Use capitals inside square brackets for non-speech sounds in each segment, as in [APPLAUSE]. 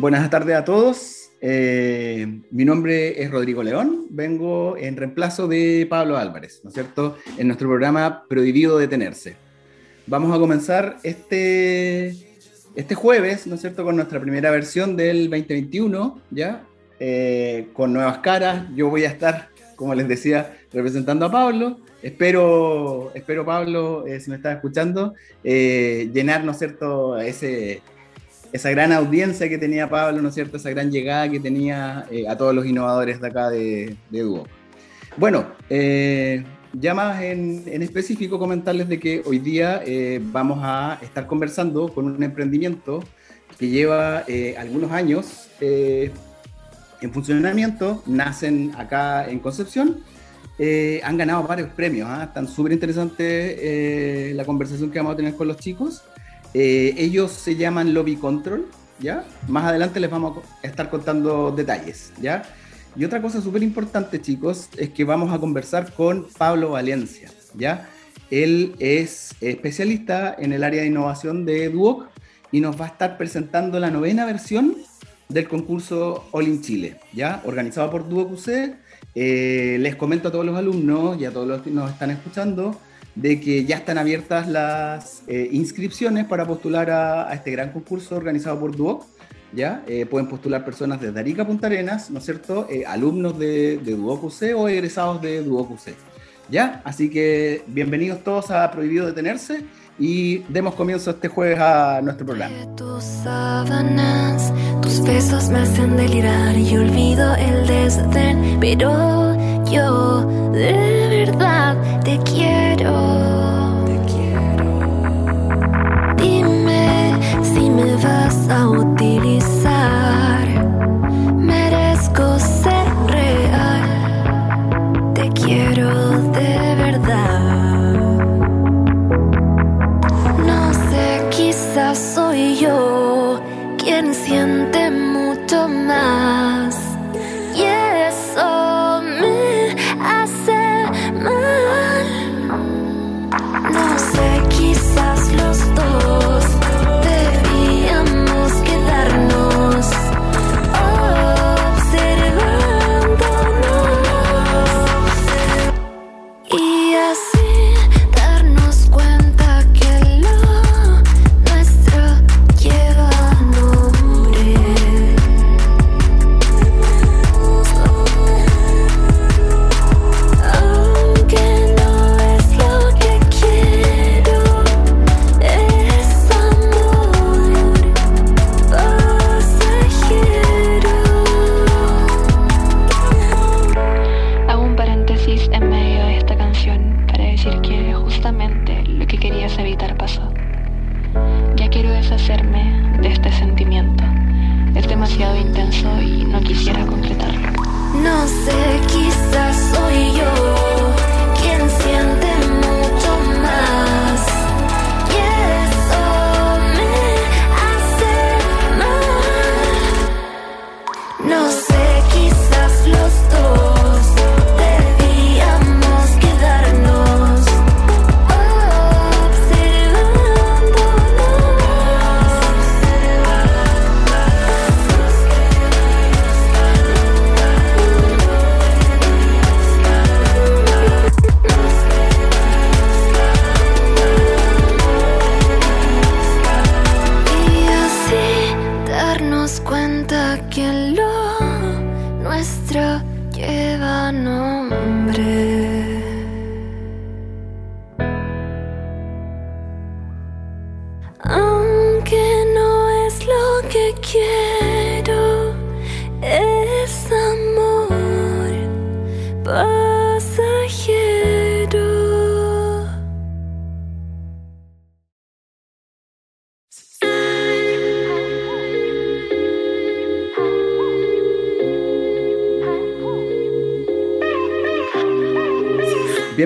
Buenas tardes a todos. Eh, mi nombre es Rodrigo León. Vengo en reemplazo de Pablo Álvarez, ¿no es cierto? En nuestro programa Prohibido Detenerse. Vamos a comenzar este, este jueves, ¿no es cierto? Con nuestra primera versión del 2021, ¿ya? Eh, con nuevas caras. Yo voy a estar, como les decía, representando a Pablo. Espero, espero Pablo, eh, si me estás escuchando, llenar, ¿no es cierto?, ese esa gran audiencia que tenía Pablo, ¿no es cierto? Esa gran llegada que tenía eh, a todos los innovadores de acá de, de Duo. Bueno, eh, ya más en, específico comentarles de que hoy día eh, vamos a estar conversando con un emprendimiento que lleva algunos años en funcionamiento, nacen acá en Concepción, han ganado varios premios, ¿ah? están súper interesante la conversación que vamos a tener con los chicos. Eh, ellos se llaman Lobby Control, ¿ya? Más adelante les vamos a estar contando detalles, ¿ya? Y otra cosa súper importante, chicos, es que vamos a conversar con Pablo Valencia, ¿ya? Él es especialista en el área de innovación de Duoc y nos va a estar presentando la novena versión del concurso All in Chile, ¿ya? Organizado por Duoc UC. Eh, les comento a todos los alumnos y a todos los que nos están escuchando de que ya están abiertas las eh, inscripciones para postular a, este gran concurso organizado por Duoc. ¿ya? Eh, pueden postular personas desde Arica Punta Arenas, ¿no es cierto? Eh, alumnos de, de Duoc UC o egresados de Duoc UC. ¿Ya? Así que bienvenidos todos a Prohibido Detenerse y demos comienzo este jueves a nuestro programa. Tus besos me hacen delirar y olvido el desdén, pero yo te quiero. Te quiero. Dime si me vas a utilizar.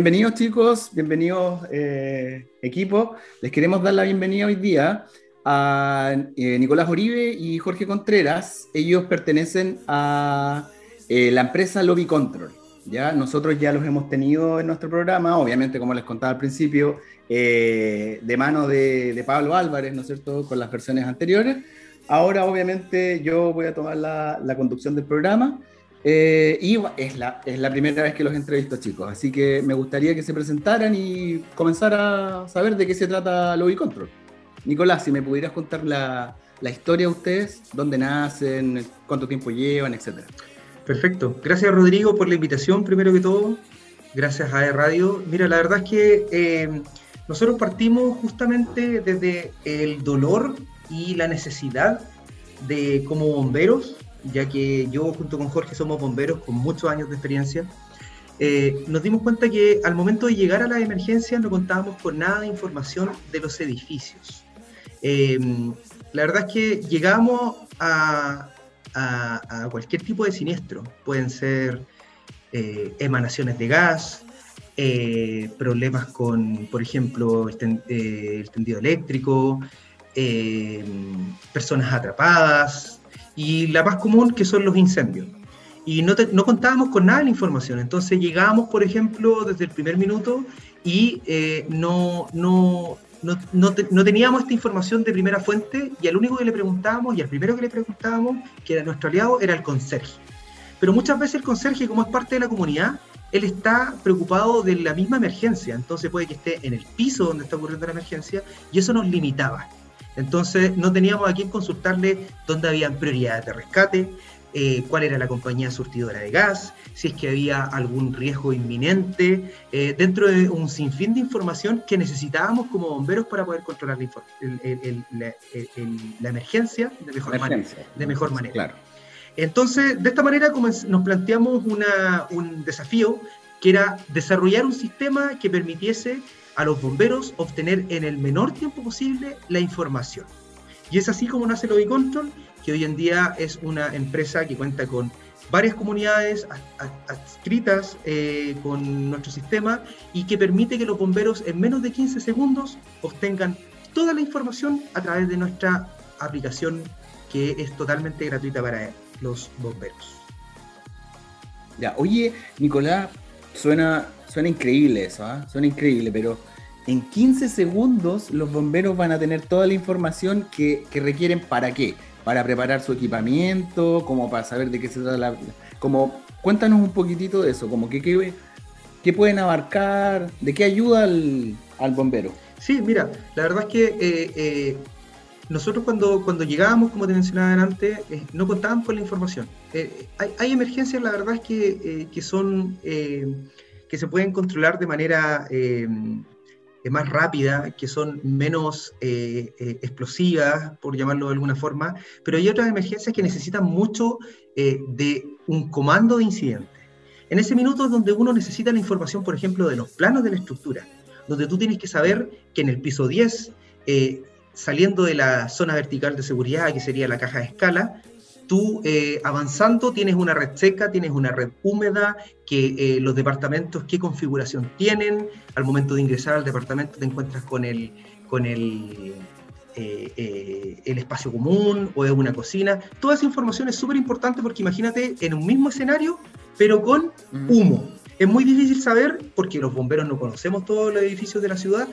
Bienvenidos chicos, bienvenidos eh, equipo. Les queremos dar la bienvenida hoy día a eh, Nicolás Oribe y Jorge Contreras. Ellos pertenecen a eh, la empresa Lobby Control. ¿ya? Nosotros ya los hemos tenido en nuestro programa, obviamente como les contaba al principio, de mano de, Pablo Álvarez, ¿no es cierto?, con las versiones anteriores. ahora obviamente yo voy a tomar la conducción del programa eh, y es la, primera vez que los entrevisto, chicos. Así que me gustaría que se presentaran y comenzar a saber de qué se trata Lobby Control. Nicolás, si me pudieras contar la, la historia de ustedes, dónde nacen, cuánto tiempo llevan, etcétera. Perfecto. Gracias, Rodrigo, por la invitación, primero que todo. Gracias a e Radio. Mira, la verdad es que eh, nosotros partimos justamente desde el dolor y la necesidad de, como bomberos, ya que yo junto con Jorge somos bomberos con muchos años de experiencia, eh, nos dimos cuenta que al momento de llegar a la emergencia no contábamos con nada de información de los edificios. Eh, la verdad es que llegamos a, cualquier tipo de siniestro. Pueden ser eh, emanaciones de gas, problemas con, por ejemplo, el, tendido eléctrico, personas atrapadas, y la más común que son los incendios. Y no, no contábamos con nada de la información, entonces llegábamos, por ejemplo, desde el primer minuto y eh, no, no, no, no, teníamos esta información de primera fuente y al único que le preguntábamos y al primero que le preguntábamos, que era nuestro aliado, era el conserje. Pero muchas veces el conserje, como es parte de la comunidad, él está preocupado de la misma emergencia, entonces puede que esté en el piso donde está ocurriendo la emergencia y eso nos limitaba. Entonces no teníamos a quién consultarle dónde habían prioridades de rescate, eh, cuál era la compañía surtidora de gas, si es que había algún riesgo inminente, eh, dentro de un sinfín de información que necesitábamos como bomberos para poder controlar la, emergencia de mejor manera. De mejor manera. Claro. Entonces, de esta manera nos planteamos un desafío que era desarrollar un sistema que permitiese a los bomberos obtener en el menor tiempo posible la información. Y es así como nace Lobby Control, que hoy en día es una empresa que cuenta con varias comunidades adscritas eh, con nuestro sistema y que permite que los bomberos en menos de 15 segundos obtengan toda la información a través de nuestra aplicación que es totalmente gratuita para los bomberos. Ya, oye, Nicolás, suena Suena increíble eso, ¿ah? Suena increíble, pero en 15 segundos los bomberos van a tener toda la información que, requieren para qué? Para preparar su equipamiento, como para saber de qué se trata la... Como, cuéntanos un poquitito de eso, como que qué, pueden abarcar, de qué ayuda al, bombero. Sí, mira, la verdad es que eh, eh, nosotros cuando, cuando llegábamos, como te mencionaba antes, eh, no contábamos con la información. hay, emergencias, la verdad es que, que son que se pueden controlar de manera eh, más rápida, que son menos eh, eh, explosivas, por llamarlo de alguna forma, pero hay otras emergencias que necesitan mucho de un comando de incidente. En ese minuto es donde uno necesita la información, por ejemplo, de los planos de la estructura, donde tú tienes que saber que en el piso 10, saliendo de la zona vertical de seguridad, que sería la caja de escala, tú eh, avanzando tienes una red seca, tienes una red húmeda, que eh, los departamentos qué configuración tienen, al momento de ingresar al departamento te encuentras con el, con el, eh, el espacio común o es una cocina. Toda esa información es súper importante porque imagínate en un mismo escenario, pero con humo. Es muy difícil saber, porque los bomberos no conocemos todos los edificios de la ciudad,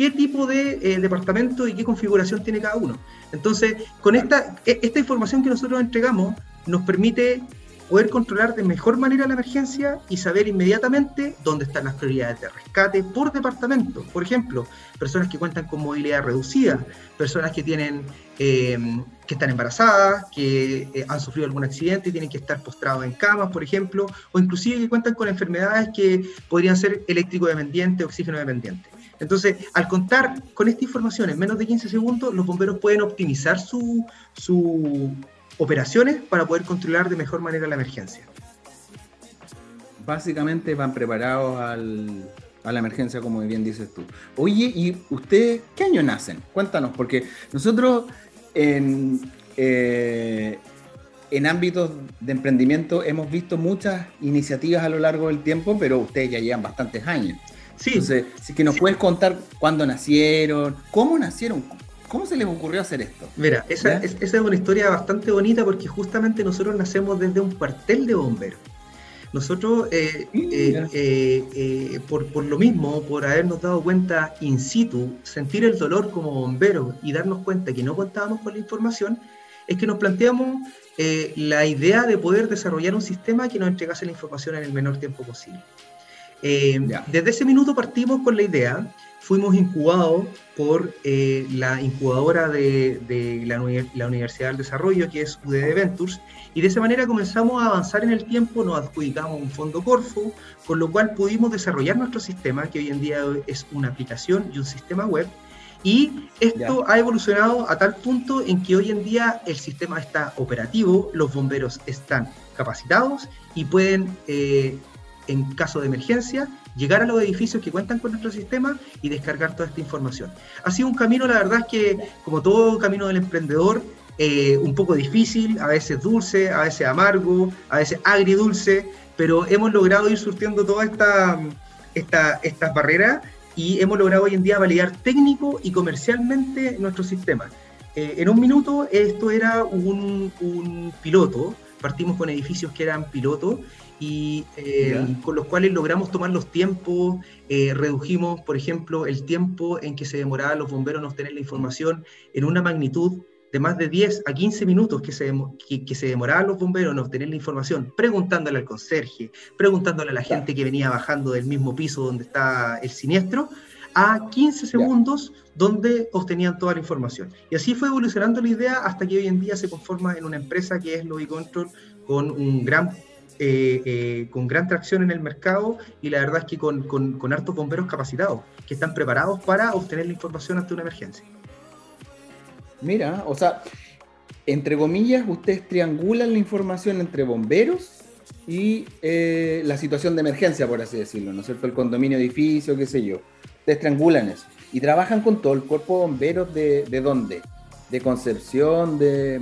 qué tipo de eh, departamento y qué configuración tiene cada uno. Entonces, con esta, e, esta información que nosotros entregamos nos permite poder controlar de mejor manera la emergencia y saber inmediatamente dónde están las prioridades de rescate por departamento. Por ejemplo, personas que cuentan con movilidad reducida, personas que tienen em, que están embarazadas, que eh, han sufrido algún accidente y tienen que estar postrados en camas, por ejemplo, o inclusive que cuentan con enfermedades que podrían ser eléctrico dependiente, oxígeno dependiente. Entonces, al contar con esta información en menos de 15 segundos, los bomberos pueden optimizar sus su operaciones para poder controlar de mejor manera la emergencia. Básicamente van preparados a la emergencia, como bien dices tú. Oye, ¿y ustedes qué año nacen? Cuéntanos, porque nosotros en, eh, en ámbitos de emprendimiento hemos visto muchas iniciativas a lo largo del tiempo, pero ustedes ya llevan bastantes años. Sí. Entonces, si que nos puedes contar cuándo nacieron, cómo nacieron, cómo se les ocurrió hacer esto. Mira, esa es, una historia bastante bonita porque justamente nosotros nacemos desde un cuartel de bomberos. Nosotros, eh, eh, eh, por, por, lo mismo, por habernos dado cuenta in situ, sentir el dolor como bomberos y darnos cuenta que no contábamos con la información, es que nos planteamos la idea de poder desarrollar un sistema que nos entregase la información en el menor tiempo posible. Eh, desde ese minuto partimos con la idea, fuimos incubados por eh, la incubadora de, la, la, Universidad del Desarrollo, que es UDD Ventures, y de esa manera comenzamos a avanzar en el tiempo, nos adjudicamos un fondo Corfo, con lo cual pudimos desarrollar nuestro sistema, que hoy en día es una aplicación y un sistema web, y esto ha evolucionado a tal punto en que hoy en día el sistema está operativo, los bomberos están capacitados y pueden, eh, en caso de emergencia, llegar a los edificios que cuentan con nuestro sistema y descargar toda esta información. Ha sido un camino, la verdad es que, como todo camino del emprendedor, eh, un poco difícil, a veces dulce, a veces amargo, a veces agridulce, pero hemos logrado ir surtiendo todas esta, esta, estas barreras y hemos logrado hoy en día validar técnico y comercialmente nuestro sistema. Eh, en un minuto esto era un, un, piloto, partimos con edificios que eran pilotos y eh, con los cuales logramos tomar los tiempos, eh, redujimos, por ejemplo, el tiempo en que se demoraban los bomberos en obtener la información en una magnitud de más de 10 a 15 minutos que se, que, se demoraban los bomberos en obtener la información, preguntándole al conserje, preguntándole a la gente que venía bajando del mismo piso donde está el siniestro, a 15 segundos donde obtenían toda la información. Y así fue evolucionando la idea hasta que hoy en día se conforma en una empresa que es Lobby Control con un gran eh, eh, con gran tracción en el mercado y la verdad es que con, con, con hartos bomberos capacitados que están preparados para obtener la información ante una emergencia. Mira, o sea, entre comillas, ustedes triangulan la información entre bomberos y eh, la situación de emergencia, por así decirlo, ¿no es cierto? El condominio, edificio, qué sé yo. Ustedes triangulan eso. Y trabajan con todo el cuerpo de bomberos de, de dónde? De Concepción, de,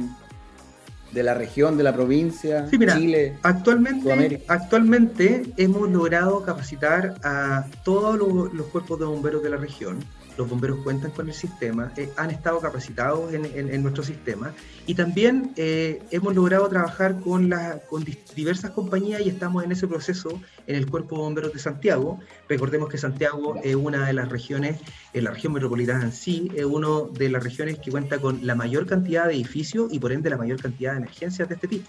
de la región, de la provincia, sí, mira, Chile, actualmente, actualmente hemos logrado capacitar a todos los, cuerpos de bomberos de la región los bomberos cuentan con el sistema, eh, han estado capacitados en, nuestro sistema y también eh, hemos logrado trabajar con, la, con diversas compañías y estamos en ese proceso en el Cuerpo de Bomberos de Santiago. Recordemos que Santiago es una de las regiones, en la región metropolitana en sí, es una de las regiones que cuenta con la mayor cantidad de edificios y por ende la mayor cantidad de emergencias de este tipo.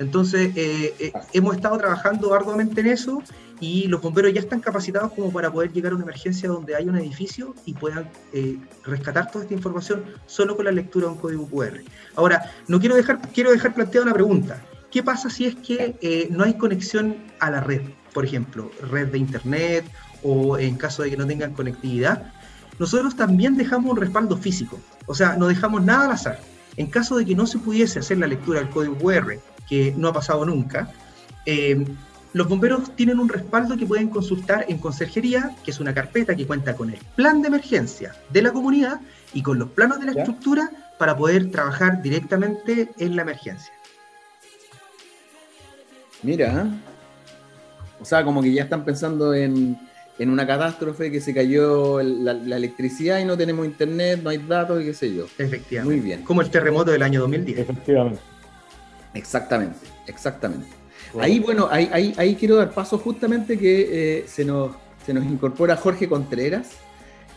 Entonces, eh, hemos estado trabajando arduamente en eso y los bomberos ya están capacitados como para poder llegar a una emergencia donde hay un edificio y puedan eh, rescatar toda esta información solo con la lectura de un código QR. Ahora, no quiero dejar, quiero dejar planteada una pregunta. ¿Qué pasa si es que eh, no hay conexión a la red? Por ejemplo, red de internet o en caso de que no tengan conectividad. Nosotros también dejamos un respaldo físico, o sea, no dejamos nada al azar. En caso de que no se pudiese hacer la lectura del código QR, que no ha pasado nunca, eh, los bomberos tienen un respaldo que pueden consultar en Conserjería, que es una carpeta que cuenta con el plan de emergencia de la comunidad y con los planos de la estructura para poder trabajar directamente en la emergencia. Mira, o sea, como que ya están pensando en, una catástrofe que se cayó la, electricidad y no tenemos internet, no hay datos y qué sé yo. Efectivamente. Muy bien. Como el terremoto del año 2010. Efectivamente. Exactamente, exactamente. Ahí, bueno, ahí, ahí, quiero dar paso justamente que eh, se, nos, se nos incorpora Jorge Contreras.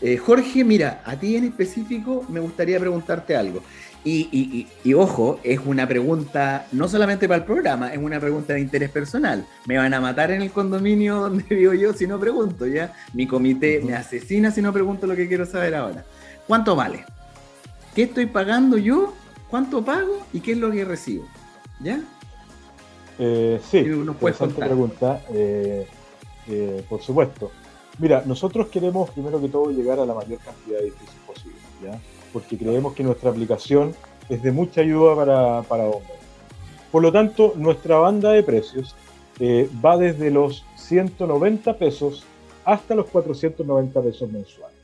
Eh, Jorge, mira, a ti en específico me gustaría preguntarte algo. Y, y, ojo, es una pregunta no solamente para el programa, es una pregunta de interés personal. Me van a matar en el condominio [LAUGHS] donde vivo yo si no pregunto, ¿ya? Mi comité me asesina si no pregunto lo que quiero saber ahora. ¿Cuánto vale? ¿Qué estoy pagando yo? ¿Cuánto pago? ¿Y qué es lo que recibo? ¿Ya? Eh, sí, pregunta, eh, eh, por supuesto. Mira, nosotros queremos primero que todo llegar a la mayor cantidad de edificios posible, ¿ya? porque creemos que nuestra aplicación es de mucha ayuda para, para hombres. Por lo tanto, nuestra banda de precios eh, va desde los 190 pesos hasta los 490 pesos mensuales.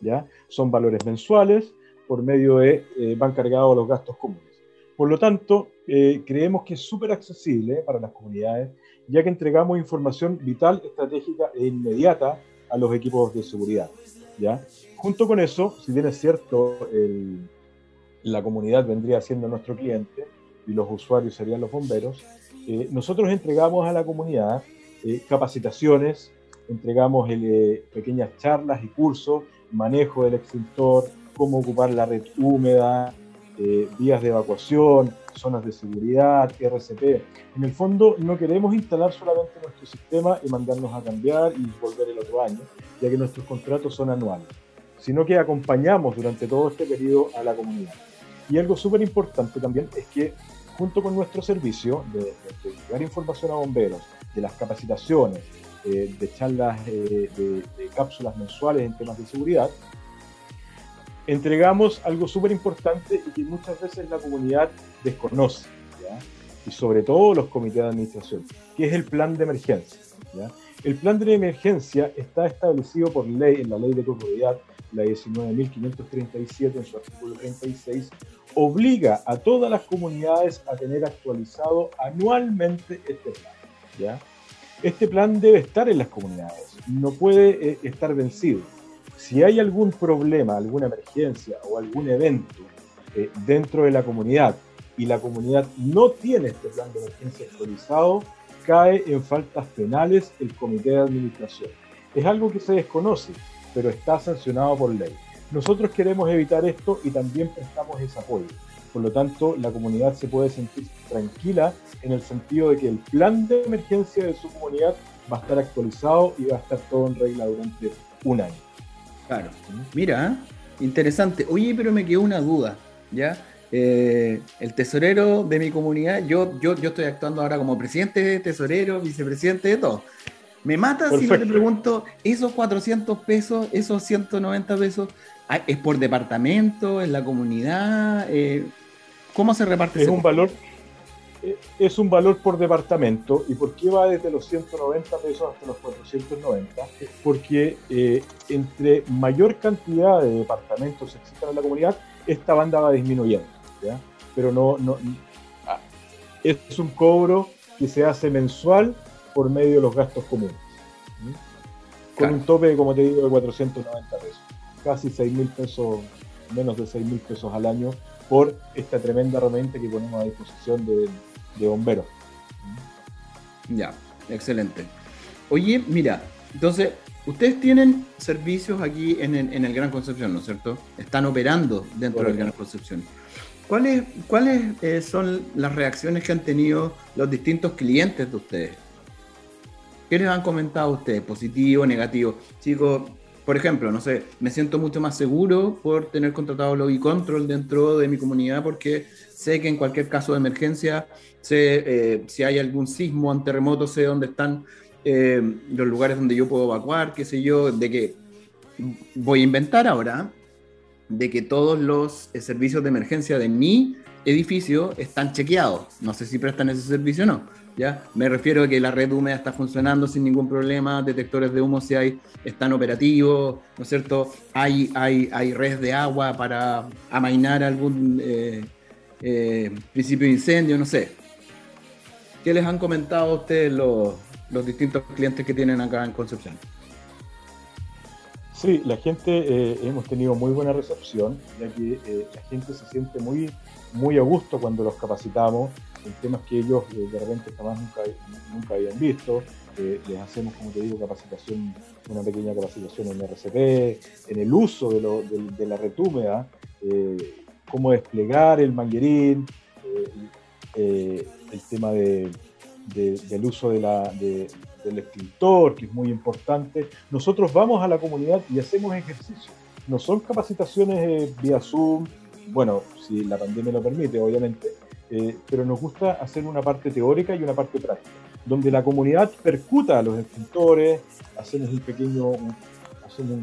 ¿ya? Son valores mensuales, por medio de, van cargados los gastos comunes. Por lo tanto, eh, creemos que es súper accesible para las comunidades, ya que entregamos información vital, estratégica e inmediata a los equipos de seguridad. ¿ya? Junto con eso, si bien es cierto, la comunidad vendría siendo nuestro cliente y los usuarios serían los bomberos, eh, nosotros entregamos a la comunidad eh, capacitaciones, entregamos pequeñas charlas y cursos, manejo del extintor, cómo ocupar la red húmeda, eh, vías de evacuación, zonas de seguridad, RCP. En el fondo no queremos instalar solamente nuestro sistema y mandarnos a cambiar y volver el otro año, ya que nuestros contratos son anuales, sino que acompañamos durante todo este periodo a la comunidad. Y algo súper importante también es que junto con nuestro servicio de, de, información a bomberos, de las capacitaciones, eh, de charlas eh, de, cápsulas mensuales en temas de seguridad, entregamos algo súper importante y que muchas veces la comunidad desconoce, y sobre todo los comités de administración, que es el plan de emergencia. El plan de emergencia está establecido por ley en la ley de seguridad, la 19.537 en su artículo 36, obliga a todas las comunidades a tener actualizado anualmente este plan. ¿ya? Este plan debe estar en las comunidades, no puede eh, estar vencido. Si hay algún problema, alguna emergencia o algún evento eh, dentro de la comunidad y la comunidad no tiene este plan de emergencia actualizado, cae en faltas penales el comité de administración. Es algo que se desconoce, pero está sancionado por ley. Nosotros queremos evitar esto y también prestamos ese apoyo. Por lo tanto, la comunidad se puede sentir tranquila en el sentido de que el plan de emergencia de su comunidad va a estar actualizado y va a estar todo en regla durante un año. Claro. Mira, interesante. Oye, pero me quedó una duda, ¿ya? Eh, el tesorero de mi comunidad, yo, yo, yo estoy actuando ahora como presidente, tesorero, vicepresidente de todo. Me mata si no te pregunto, esos 400 pesos, esos 190 pesos, ¿es por departamento, en la comunidad? Eh, ¿Cómo se reparte? Es un valor, es un valor por departamento. ¿Y por qué va desde los 190 pesos hasta los 490? Porque eh, entre mayor cantidad de departamentos existan en la comunidad, esta banda va disminuyendo. Pero no, no, ah, es un cobro que se hace mensual por medio de los gastos comunes. Con un tope, como te digo, de 490 pesos. Casi 6 mil pesos, menos de 6 mil pesos al año por esta tremenda herramienta que ponemos a disposición de, bomberos. Ya, excelente. Oye, mira, entonces, ustedes tienen servicios aquí en el, Gran Concepción, ¿no es cierto? Están operando dentro del Gran Concepción. ¿Cuáles, cuáles eh, son las reacciones que han tenido los distintos clientes de ustedes? ¿Qué les han comentado ustedes? ¿Positivo, negativo? Chicos, por ejemplo, no sé, me siento mucho más seguro por tener contratado Lobby Control dentro de mi comunidad porque sé que en cualquier caso de emergencia, sé eh, si hay algún sismo, un terremoto, sé dónde están eh, los lugares donde yo puedo evacuar, qué sé yo, de que voy a inventar ahora de que todos los eh, servicios de emergencia de mi edificio están chequeados. No sé si prestan ese servicio o no ¿ya? Me refiero a que la red húmeda está funcionando sin ningún problema, detectores de humo si hay, están operativos, ¿no es cierto? Hay, hay, hay redes de agua para amainar algún eh, eh, principio de incendio, no sé. ¿Qué les han comentado a ustedes los, los distintos clientes que tienen acá en Concepción? Sí, la gente, eh, hemos tenido muy buena recepción, ya que la gente se siente muy, muy a gusto cuando los capacitamos en temas que ellos eh, de repente jamás nunca, nunca habían visto. Eh, les hacemos, como te digo, capacitación, una pequeña capacitación en RCP, en el uso de, la red húmeda, eh, cómo desplegar el manguerín, el tema del uso del extintor, que es muy importante. Nosotros vamos a la comunidad y hacemos ejercicio. No son capacitaciones vía Zoom, bueno, si la pandemia lo permite, obviamente, eh, pero nos gusta hacer una parte teórica y una parte práctica, donde la comunidad percuta a los extintores, hacemos un pequeño, hacemos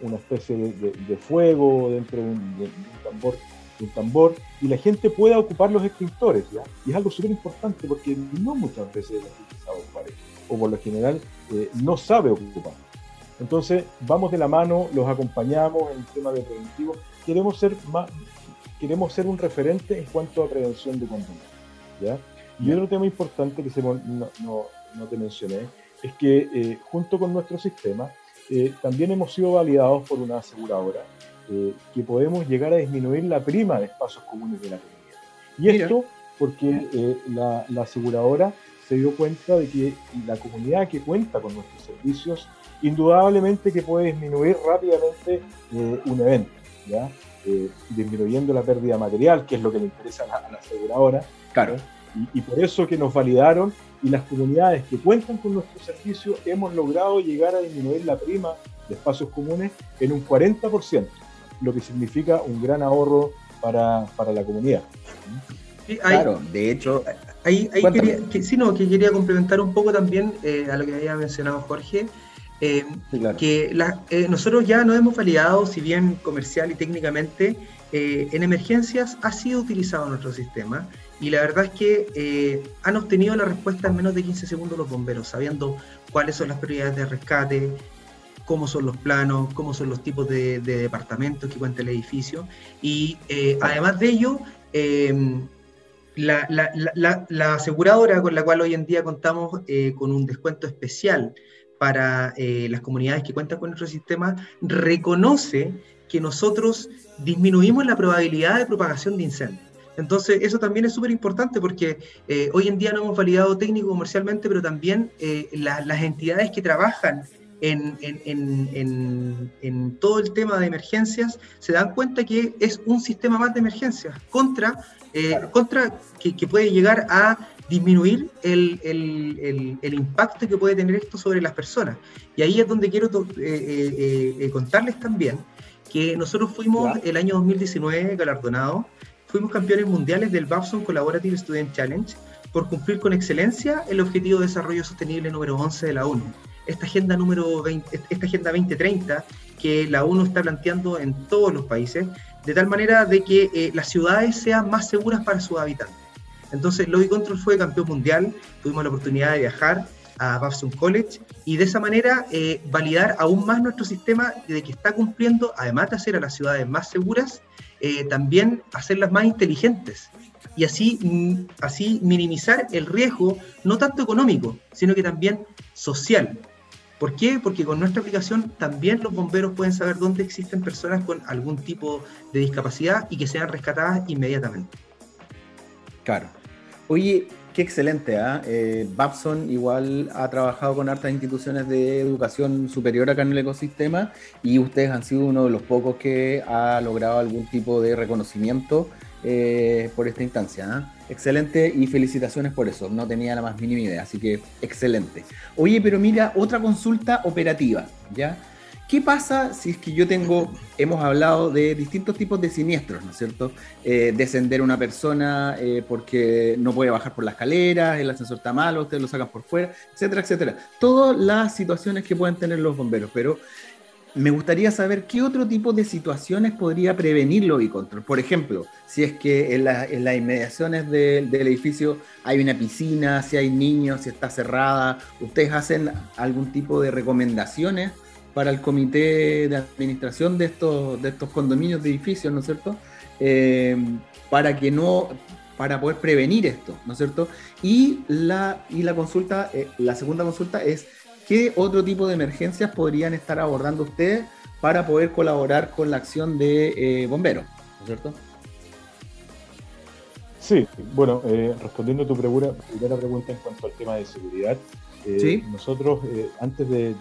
una especie de, fuego dentro de un, tambor, un, tambor, y la gente pueda ocupar los extintores, ¿ya? Y es algo súper importante porque no muchas veces la gente sabe ocupar o por lo general eh, no sabe ocupar. Entonces, vamos de la mano, los acompañamos en el tema de preventivo. Queremos ser más, queremos ser un referente en cuanto a prevención de conducta. ¿ya? Y otro tema importante que no, no, te mencioné es que eh, junto con nuestro sistema eh, también hemos sido validados por una aseguradora eh, que podemos llegar a disminuir la prima de espacios comunes de la comunidad. Y esto porque la, la aseguradora se dio cuenta de que la comunidad que cuenta con nuestros servicios, indudablemente que puede disminuir rápidamente un evento. ¿Ya? eh, disminuyendo la pérdida material, que es lo que le interesa a la, aseguradora. Claro. Y, y, por eso que nos validaron y las comunidades que cuentan con nuestro servicio hemos logrado llegar a disminuir la prima de espacios comunes en un 40%, lo que significa un gran ahorro para, para la comunidad. claro, de hecho, ahí, quería, que, sí, no, que quería complementar un poco también eh, a lo que había mencionado Jorge. Eh, que eh, nosotros ya no hemos validado, si bien comercial y técnicamente, en emergencias ha sido utilizado nuestro sistema y la verdad es que han obtenido la respuesta en menos de 15 segundos los bomberos, sabiendo cuáles son las prioridades de rescate, cómo son los planos, cómo son los tipos de, departamentos que cuenta el edificio. Y eh, además de ello, em, la, aseguradora con la cual hoy en día contamos eh, con un descuento especial para eh, las comunidades que cuentan con nuestro sistema, reconoce que nosotros disminuimos la probabilidad de propagación de incendios. Entonces, eso también es súper importante porque hoy en día no hemos validado técnico comercialmente, pero también las entidades que trabajan en, todo el tema de emergencias, se dan cuenta que es un sistema más de emergencias contra, eh, contra que, puede llegar a disminuir el, impacto que puede tener esto sobre las personas. Y ahí es donde quiero eh, eh, contarles también que nosotros fuimos el año 2019 galardonados, fuimos campeones mundiales del Babson Collaborative Student Challenge por cumplir con excelencia el Objetivo de Desarrollo Sostenible número 11 de la ONU esta agenda número 20, esta agenda 2030 que la ONU está planteando en todos los países, de tal manera de que eh, las ciudades sean más seguras para sus habitantes. Entonces, Lobby Control fue campeón mundial, tuvimos la oportunidad de viajar a Babson College y de esa manera eh, validar aún más nuestro sistema de que está cumpliendo, además de hacer a las ciudades más seguras, eh, también hacerlas más inteligentes y así, mm, así minimizar el riesgo, no tanto económico, sino que también social. ¿Por qué? Porque con nuestra aplicación también los bomberos pueden saber dónde existen personas con algún tipo de discapacidad y que sean rescatadas inmediatamente. Claro. Oye, qué excelente, ¿ah? ¿eh? Babson igual ha trabajado con hartas instituciones de educación superior acá en el ecosistema y ustedes han sido uno de los pocos que ha logrado algún tipo de reconocimiento eh, por esta instancia. ¿ah? Excelente y felicitaciones por eso. No tenía la más mínima idea, así que excelente. Oye, pero mira, otra consulta operativa, ¿ya? ¿Qué pasa si es que yo tengo, hemos hablado de distintos tipos de siniestros, ¿no es cierto? Eh, descender una persona eh, porque no puede bajar por la escalera, el ascensor está malo, ustedes lo sacan por fuera, etcétera, etcétera. Todas las situaciones que pueden tener los bomberos, pero me gustaría saber qué otro tipo de situaciones podría prevenir y control. Por ejemplo, si es que en, las inmediaciones del edificio hay una piscina, si hay niños, si está cerrada, ¿ustedes hacen algún tipo de recomendaciones para el comité de administración de estos, de estos condominios de edificios, ¿no es cierto? Eh, para que no para poder prevenir esto, ¿no es cierto? Y la, y la consulta, eh, la segunda consulta es ¿qué otro tipo de emergencias podrían estar abordando ustedes para poder colaborar con la acción de eh, bomberos? ¿No es cierto? Sí, bueno, respondiendo a tu primera, pregunta en cuanto al tema de seguridad, eh, nosotros antes de,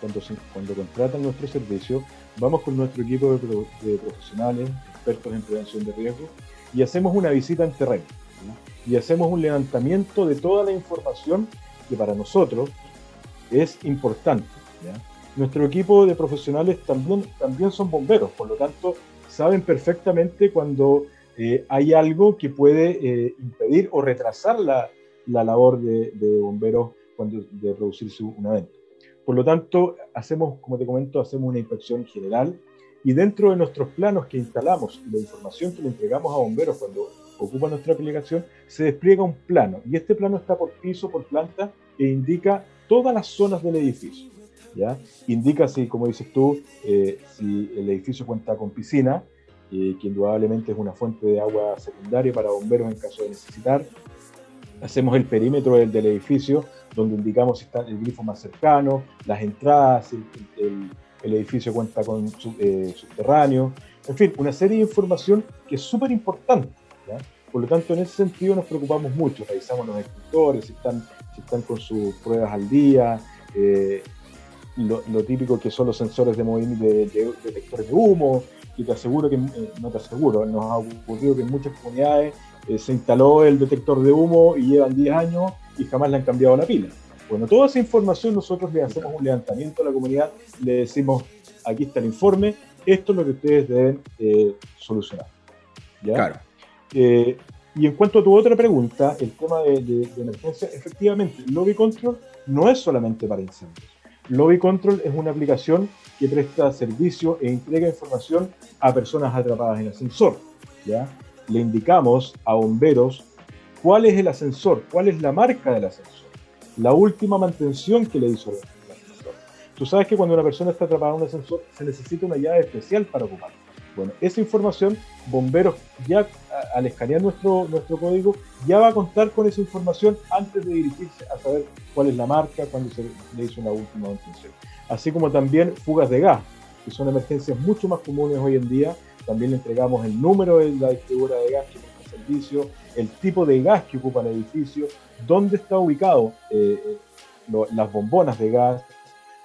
cuando, contratan nuestro servicio, vamos con nuestro equipo de, profesionales, expertos en prevención de riesgo, y hacemos una visita en terreno. Y hacemos un levantamiento de toda la información que para nosotros es importante. Nuestro equipo de profesionales también, también son bomberos, por lo tanto, saben perfectamente cuando eh, hay algo que puede eh, impedir o retrasar la, la labor de, bomberos cuando de producirse un evento. Por lo tanto, hacemos, como te comento, hacemos una inspección general y dentro de nuestros planos que instalamos y la información que le entregamos a bomberos cuando ocupa nuestra aplicación, se despliega un plano y este plano está por piso, por planta e indica todas las zonas del edificio. ¿ya? Indica si, como dices tú, eh, si el edificio cuenta con piscina, eh, que indudablemente es una fuente de agua secundaria para bomberos en caso de necesitar. Hacemos el perímetro del, edificio, donde indicamos si está el grifo más cercano, las entradas, el, edificio cuenta con eh, subterráneo, en fin, una serie de información que es súper importante. Por lo tanto, en ese sentido nos preocupamos mucho, revisamos los escritores, si están están con sus pruebas al día. Eh, lo, típico que son los sensores de, de, detectores de humo, y te aseguro que, eh, no te aseguro, nos ha ocurrido que en muchas comunidades eh, se instaló el detector de humo y llevan 10 años y jamás le han cambiado la pila. Bueno, toda esa información nosotros le hacemos un levantamiento a la comunidad, le decimos, aquí está el informe, esto es lo que ustedes deben eh, solucionar. ¿ya? Claro. y en cuanto a tu otra pregunta, el tema de, de emergencia, efectivamente, Lobby Control no es solamente para incendios. Lobby Control es una aplicación que presta servicio e entrega información a personas atrapadas en ascensor. ¿ya? Le indicamos a bomberos cuál es el ascensor, cuál es la marca del ascensor, la última mantención que le hizo el ascensor. Tú sabes que cuando una persona está atrapada en un ascensor se necesita una llave especial para ocuparla. Bueno, esa información, bomberos ya al escanear nuestro, nuestro código, ya va a contar con esa información antes de dirigirse a saber cuál es la marca, cuándo se le hizo una última mantención. Así como también fugas de gas, que son emergencias mucho más comunes hoy en día. También le entregamos el número de la distribuidora de gas que presta servicio, el tipo de gas que ocupa el edificio, dónde está ubicado eh, eh, las bombonas de gas,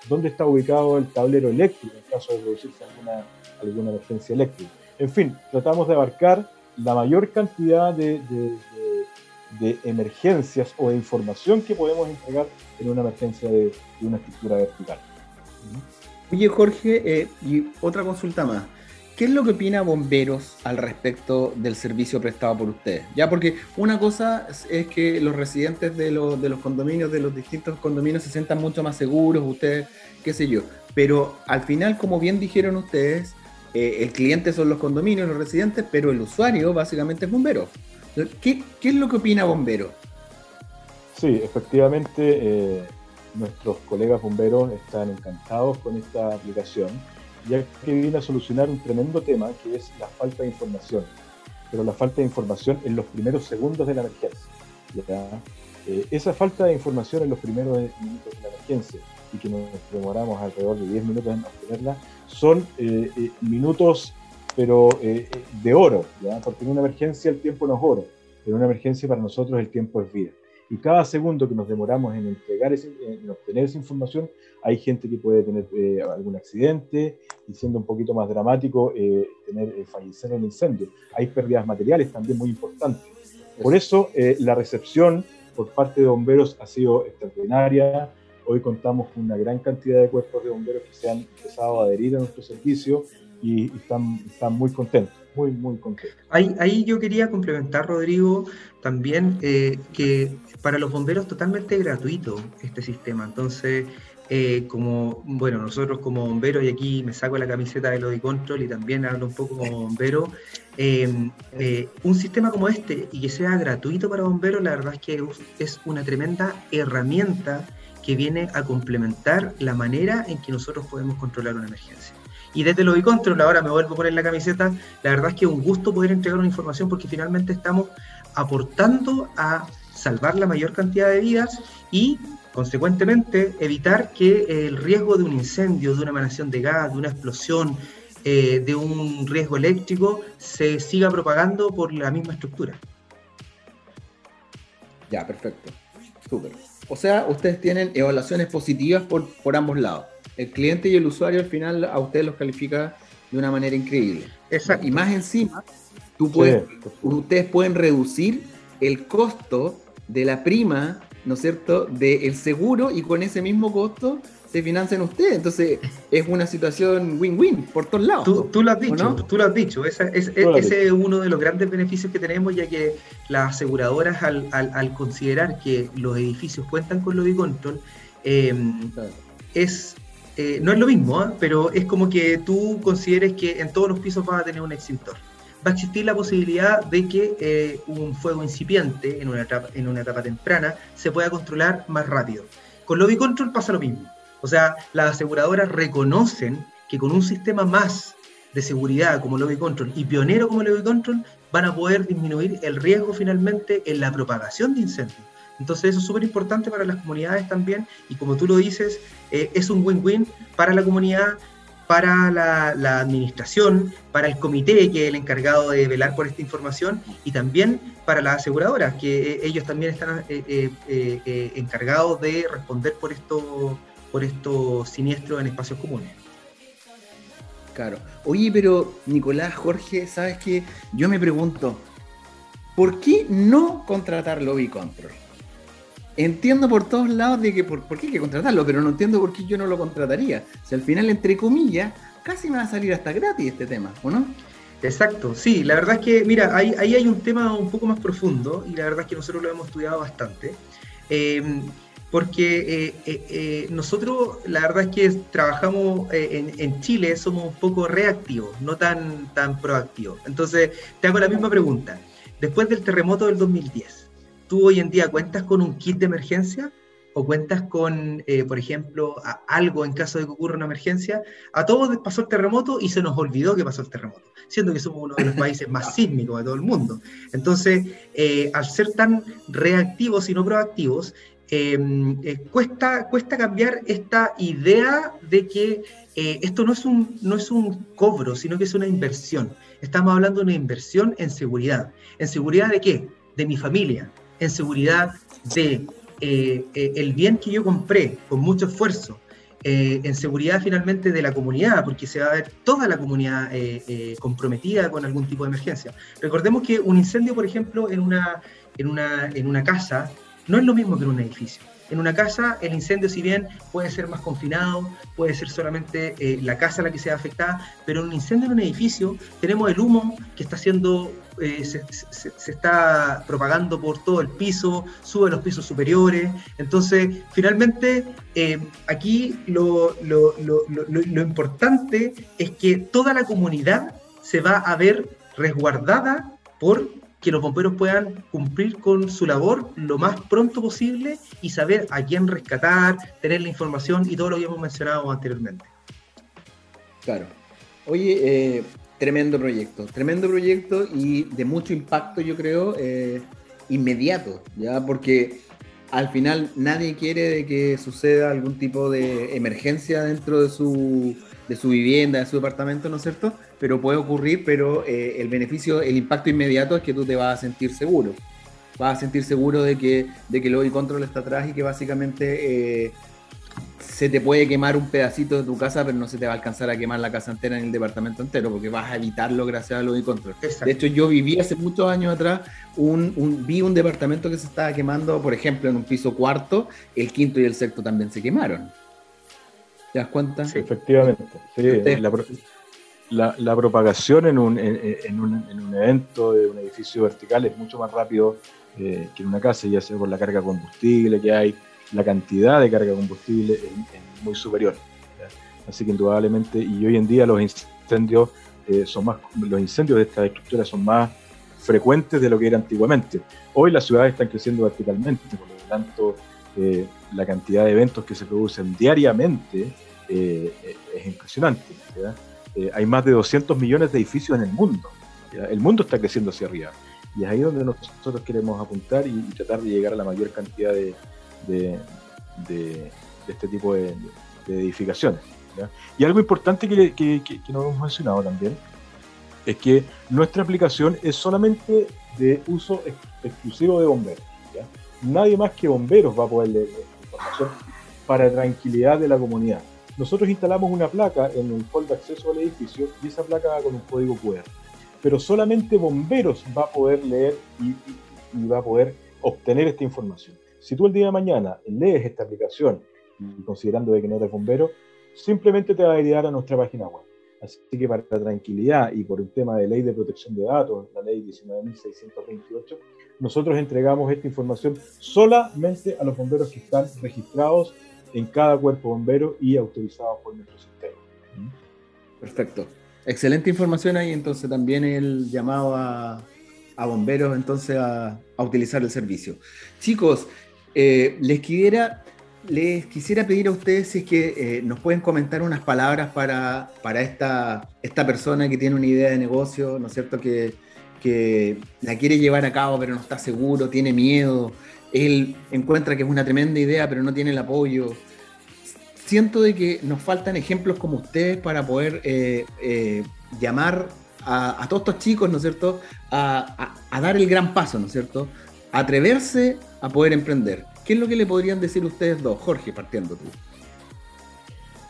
dónde está ubicado el tablero eléctrico en caso de producirse alguna alguna emergencia eléctrica. En fin, tratamos de abarcar la mayor cantidad de, emergencias o de información que podemos entregar en una emergencia de, una estructura vertical. Oye, Jorge, eh, y otra consulta más. ¿Qué es lo que opina Bomberos al respecto del servicio prestado por ustedes? Ya, porque una cosa es que los residentes de los, de los condominios, de los distintos condominios, se sientan mucho más seguros, ustedes, qué sé yo. Pero al final, como bien dijeron ustedes, eh, el cliente son los condominios, los residentes, pero el usuario básicamente es bombero. ¿Qué, es lo que opina bombero? Sí, efectivamente, eh, nuestros colegas bomberos están encantados con esta aplicación, ya que viene a solucionar un tremendo tema que es la falta de información. Pero la falta de información en los primeros segundos de la emergencia. Eh, esa falta de información en los primeros minutos de la emergencia y que nos demoramos alrededor de 10 minutos en obtenerla, son eh, eh, minutos, pero de oro, porque en una emergencia el tiempo no es oro, en una emergencia para nosotros el tiempo es vida. Y cada segundo que nos demoramos en entregar, en obtener esa información, hay gente que puede tener algún accidente y siendo un poquito más dramático, tener fallecer en el incendio. Hay pérdidas materiales también muy importantes. Por eso la recepción por parte de bomberos ha sido extraordinaria Hoy contamos con una gran cantidad de cuerpos de bomberos que se han empezado a adherir a nuestro servicio y, están, están muy contentos, muy, muy contentos. Ahí, yo quería complementar, Rodrigo, también eh, que para los bomberos totalmente gratuito este sistema. Entonces, eh, como, bueno, nosotros como bomberos, y aquí me saco la camiseta de Lodi Control y también hablo un poco como bombero, eh, un sistema como este y que sea gratuito para bomberos, la verdad es que es una tremenda herramienta que viene a complementar la manera en que nosotros podemos controlar una emergencia. Y desde lo Control, ahora me vuelvo a poner la camiseta, la verdad es que un gusto poder entregar una información porque finalmente estamos aportando a salvar la mayor cantidad de vidas y, consecuentemente, evitar que el riesgo de un incendio, de una emanación de gas, de una explosión, eh, de un riesgo eléctrico, se siga propagando por la misma estructura. Ya, perfecto. Súper. O sea, ustedes tienen evaluaciones positivas por, por ambos lados. El cliente y el usuario al final a ustedes los califica de una manera increíble. Exacto. Y más encima, tú puedes, ustedes pueden reducir el costo de la prima, ¿no es cierto?, del seguro y con ese mismo costo se financian ustedes. Entonces es una situación win-win por todos lados. Tú, lo has dicho, tú lo has dicho. Ese, es, uno de los grandes beneficios que tenemos, ya que las aseguradoras al, considerar que los edificios cuentan con lobby control, em, es eh, no es lo mismo, ¿ah? pero es como que tú consideres que en todos los pisos vas a tener un extintor. Va a existir la posibilidad de que eh, un fuego incipiente en una, etapa, en una etapa temprana se pueda controlar más rápido. Con lobby control pasa lo mismo. O sea, las aseguradoras reconocen que con un sistema más de seguridad como Lobby Control y pionero como Lobby Control van a poder disminuir el riesgo finalmente en la propagación de incendios. Entonces eso es súper importante para las comunidades también y como tú lo dices, eh, es un win-win para la comunidad, para la, administración, para el comité que es el encargado de velar por esta información y también para las aseguradoras, que eh, ellos también están eh, encargados de responder por esto por estos siniestros en espacios comunes. Claro. Oye, pero Nicolás, Jorge, ¿sabes qué? Yo me pregunto, ¿por qué no contratar lobby control? Entiendo por todos lados de que por, qué hay que contratarlo, pero no entiendo por qué yo no lo contrataría. Si al final, entre comillas, casi me va a salir hasta gratis este tema, ¿o no? Exacto, sí, la verdad es que, mira, ahí, ahí hay un tema un poco más profundo y la verdad es que nosotros lo hemos estudiado bastante. Em, porque eh, eh, eh, nosotros la verdad es que trabajamos en, en, Chile, somos un poco reactivos, no tan, tan proactivos. Entonces, te hago la misma pregunta. Después del terremoto del 2010, ¿tú hoy en día cuentas con un kit de emergencia? ¿O cuentas con, por ejemplo, algo en caso de que ocurra una emergencia? A todos pasó el terremoto y se nos olvidó que pasó el terremoto, siendo que somos uno de los países más [LAUGHS] sísmicos de todo el mundo. Entonces, al ser tan reactivos y no proactivos, Em, eh, cuesta, cuesta cambiar esta idea de que eh, esto no es, un, no es un cobro, sino que es una inversión. Estamos hablando de una inversión en seguridad. ¿En seguridad de qué? De mi familia. En seguridad de eh, el bien que yo compré con mucho esfuerzo. en seguridad finalmente de la comunidad, porque se va a ver toda la comunidad comprometida con algún tipo de emergencia. Recordemos que un incendio, por ejemplo, en una, en una, en una casa no es lo mismo que en un edificio. En una casa, el incendio, si bien puede ser más confinado, puede ser solamente eh, la casa la que sea afectada, pero en un incendio en un edificio tenemos el humo que está siendo, eh, se, está propagando por todo el piso, sube a los pisos superiores. Entonces, finalmente, eh, aquí lo, lo, lo importante es que toda la comunidad se va a ver resguardada por que los bomberos puedan cumplir con su labor lo más pronto posible y saber a quién rescatar, tener la información y todo lo que hemos mencionado anteriormente. Claro. Oye, eh, tremendo proyecto, tremendo proyecto y de mucho impacto, yo creo, eh, inmediato, ¿ya? Porque al final nadie quiere que suceda algún tipo de emergencia dentro de su de su vivienda, de su departamento, ¿no es cierto? Pero puede ocurrir, pero eh, el beneficio, el impacto inmediato es que tú te vas a sentir seguro. Vas a sentir seguro de que, de que control está atrás y que básicamente eh, se te puede quemar un pedacito de tu casa, pero no se te va a alcanzar a quemar la casa entera en el departamento entero, porque vas a evitarlo gracias al lobby control. De hecho, yo viví hace muchos años atrás, un, vi un departamento que se estaba quemando, por ejemplo, en un piso cuarto, el quinto y el sexto también se quemaron. ¿Te das cuenta? Sí, efectivamente. la, propagación en un, en, un, en un, evento de un edificio vertical es mucho más rápido eh, que en una casa, ya sea por la carga de combustible que hay, la cantidad de carga de combustible es, muy superior. Así que indudablemente, y hoy en día los incendios eh, son más, los incendios de estas estructuras son más frecuentes de lo que era antiguamente. Hoy las ciudades están creciendo verticalmente, por lo tanto eh, la cantidad de eventos que se producen diariamente eh, es impresionante. Eh, hay más de 200 millones de edificios en el mundo. El mundo está creciendo hacia arriba. Y es ahí donde nosotros queremos apuntar y, tratar de llegar a la mayor cantidad de, de, este tipo de, edificaciones. Y algo importante que, que, no hemos mencionado también es que nuestra aplicación es solamente de uso exclusivo de bomberos. Nadie más que bomberos va a poder leer información para tranquilidad de la comunidad. Nosotros instalamos una placa en el hall de acceso al edificio y esa placa va con un código QR. Pero solamente bomberos va a poder leer y, va a poder obtener esta información. Si tú el día de mañana lees esta aplicación considerando de que no eres bombero, simplemente te va a derivar a nuestra página web. Así que para la tranquilidad y por el tema de ley de protección de datos, la ley 19.628, nosotros entregamos esta información solamente a los bomberos que están registrados en cada cuerpo bombero y autorizados por nuestro sistema. Perfecto. Excelente información ahí, entonces también el llamado a, bomberos entonces a, utilizar el servicio. Chicos, eh, les quisiera les quisiera pedir a ustedes si es que eh, nos pueden comentar unas palabras para, para esta, esta persona que tiene una idea de negocio, ¿no es cierto? Que, que la quiere llevar a cabo, pero no está seguro, tiene miedo. Él encuentra que es una tremenda idea, pero no tiene el apoyo. Siento de que nos faltan ejemplos como ustedes para poder eh, llamar a, todos estos chicos, ¿no es cierto?, a, dar el gran paso, ¿no es cierto?, atreverse a poder emprender. ¿Qué es lo que le podrían decir ustedes dos? Jorge, partiendo tú.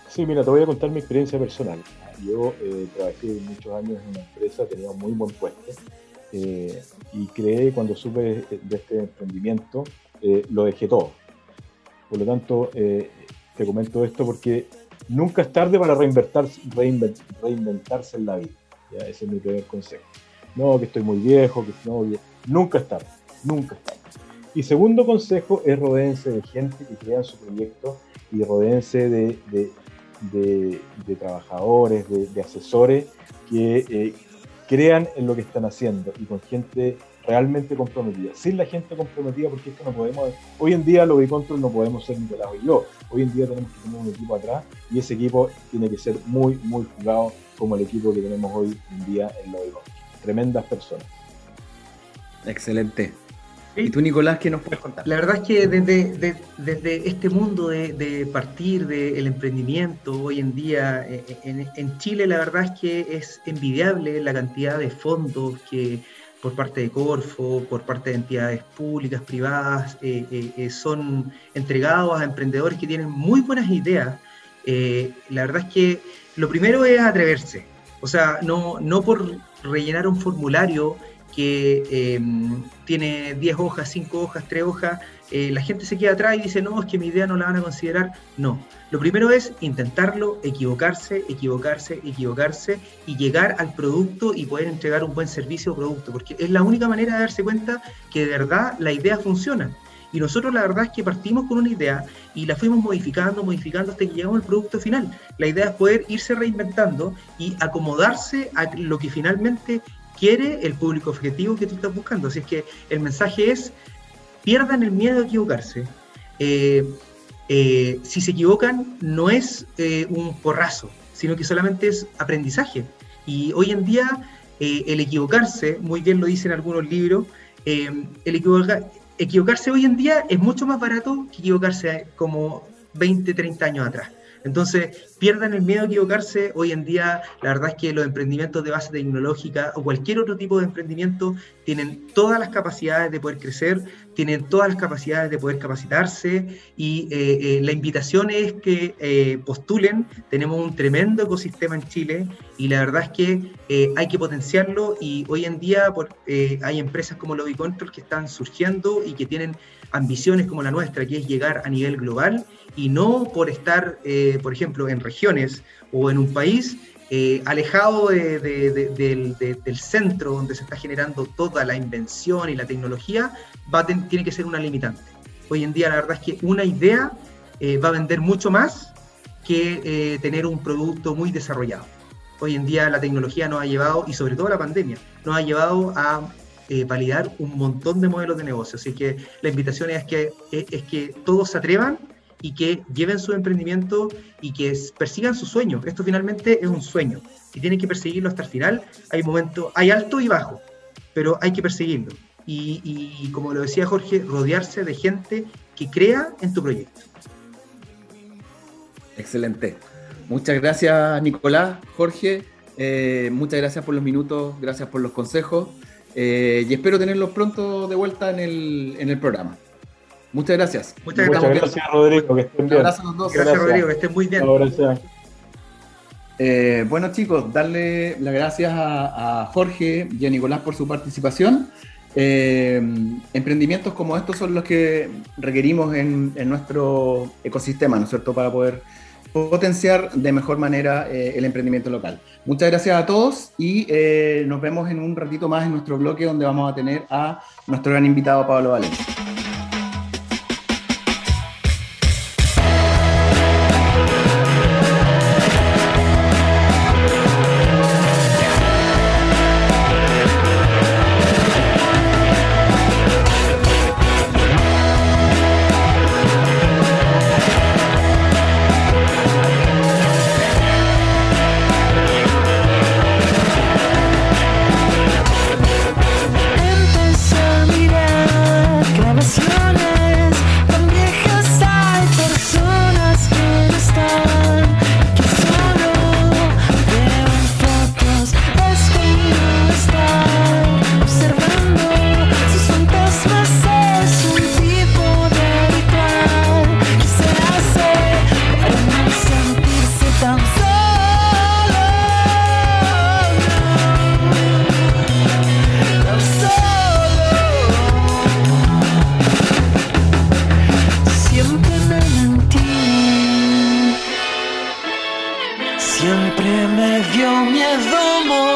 Sí, mira, te voy a contar mi experiencia personal. Yo eh, trabajé muchos años en una empresa, tenía un muy buen puesto eh, y creé, cuando supe de este emprendimiento, eh, lo dejé todo. Por lo tanto, te comento esto porque nunca es tarde para reinventarse, reinventarse en la vida. Ese es mi primer consejo. No, que estoy muy viejo, que no, nunca es tarde, nunca es tarde. Y segundo consejo es rodeense de gente que crea su proyecto y rodeense de, de, trabajadores, de, asesores que eh, crean en lo que están haciendo y con gente realmente comprometida. Sin la gente comprometida, porque esto no podemos. Hoy en día, lo de control no podemos ser Nicolás y yo. Hoy en día tenemos que tener un equipo atrás y ese equipo tiene que ser muy, muy jugado como el equipo que tenemos hoy en día en lo de. Tremendas personas. Excelente. ¿Y tú, Nicolás, qué nos puedes contar? La verdad es que desde, desde este mundo de, partir del emprendimiento hoy en día eh, eh, en, Chile, la verdad es que es envidiable la cantidad de fondos que por parte de Corfo, por parte de entidades públicas, privadas, eh, son entregados a emprendedores que tienen muy buenas ideas. la verdad es que lo primero es atreverse. O sea, no, no por rellenar un formulario que em, tiene 10 hojas, 5 hojas, 3 hojas, eh, la gente se queda atrás y dice, no, es que mi idea no la van a considerar. No, lo primero es intentarlo, equivocarse, equivocarse, equivocarse y llegar al producto y poder entregar un buen servicio o producto, porque es la única manera de darse cuenta que de verdad la idea funciona. Y nosotros la verdad es que partimos con una idea y la fuimos modificando, modificando hasta que llegamos al producto final. La idea es poder irse reinventando y acomodarse a lo que finalmente quiere el público objetivo que tú estás buscando. Así es que el mensaje es, pierdan el miedo a equivocarse. Eh, eh, si se equivocan, no es eh, un porrazo, sino que solamente es aprendizaje. Y hoy en día, el equivocarse, muy bien lo dicen algunos libros, el equivocarse hoy en día es mucho más barato que equivocarse como 20, 30 años atrás. Entonces, pierdan el miedo a equivocarse. Hoy en día, la verdad es que los emprendimientos de base tecnológica o cualquier otro tipo de emprendimiento tienen todas las capacidades de poder crecer, tienen todas las capacidades de poder capacitarse y eh, eh, la invitación es que eh, postulen. Tenemos un tremendo ecosistema en Chile y la verdad es que hay que potenciarlo y hoy en día hay empresas como Lobby Control que están surgiendo y que tienen ambiciones como la nuestra, que es llegar a nivel global y no por estar, por ejemplo, en regiones o en un país eh, alejado del, centro donde se está generando toda la invención y la tecnología, va tiene que ser una limitante. Hoy en día la verdad es que una idea eh, va a vender mucho más que tener un producto muy desarrollado. Hoy en día la tecnología nos ha llevado, y sobre todo la pandemia, nos ha llevado a validar un montón de modelos de negocio. Así que la invitación es que, es que todos se atrevan y que lleven su emprendimiento y que persigan su sueño. Esto finalmente es un sueño y tienen que perseguirlo hasta el final. Hay momentos, hay alto y bajo, pero hay que perseguirlo. Y, como lo decía Jorge, rodearse de gente que crea en tu proyecto. Excelente. Muchas gracias, Nicolás, Jorge. Eh, muchas gracias por los minutos, gracias por los consejos. Eh, y espero tenerlos pronto de vuelta en el, en el programa. Muchas gracias. Muchas, gracias, Rodrigo. Que estén bien. Gracias a los dos. Gracias, Rodrigo. Que estén muy bien. Eh, bueno, chicos, darle las gracias a, Jorge y a Nicolás por su participación. Eh, emprendimientos como estos son los que requerimos en, nuestro ecosistema, ¿no es cierto?, para poder potenciar de mejor manera eh, el emprendimiento local. Muchas gracias a todos y nos vemos en un ratito más en nuestro bloque donde vamos a tener a nuestro gran invitado Pablo Valencia. Siempre me dio miedo morir.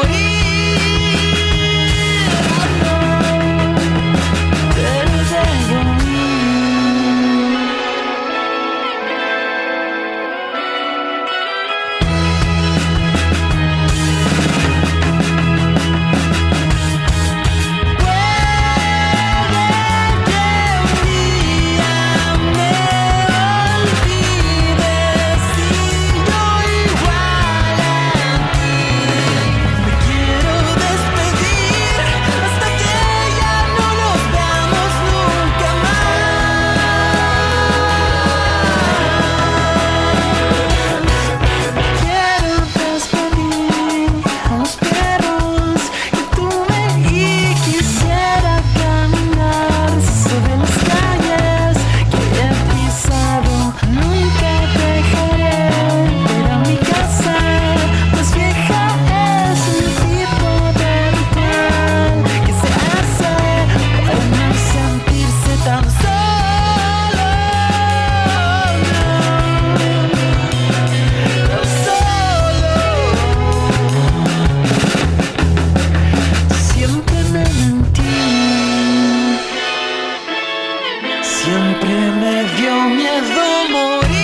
Siempre me dio miedo morir.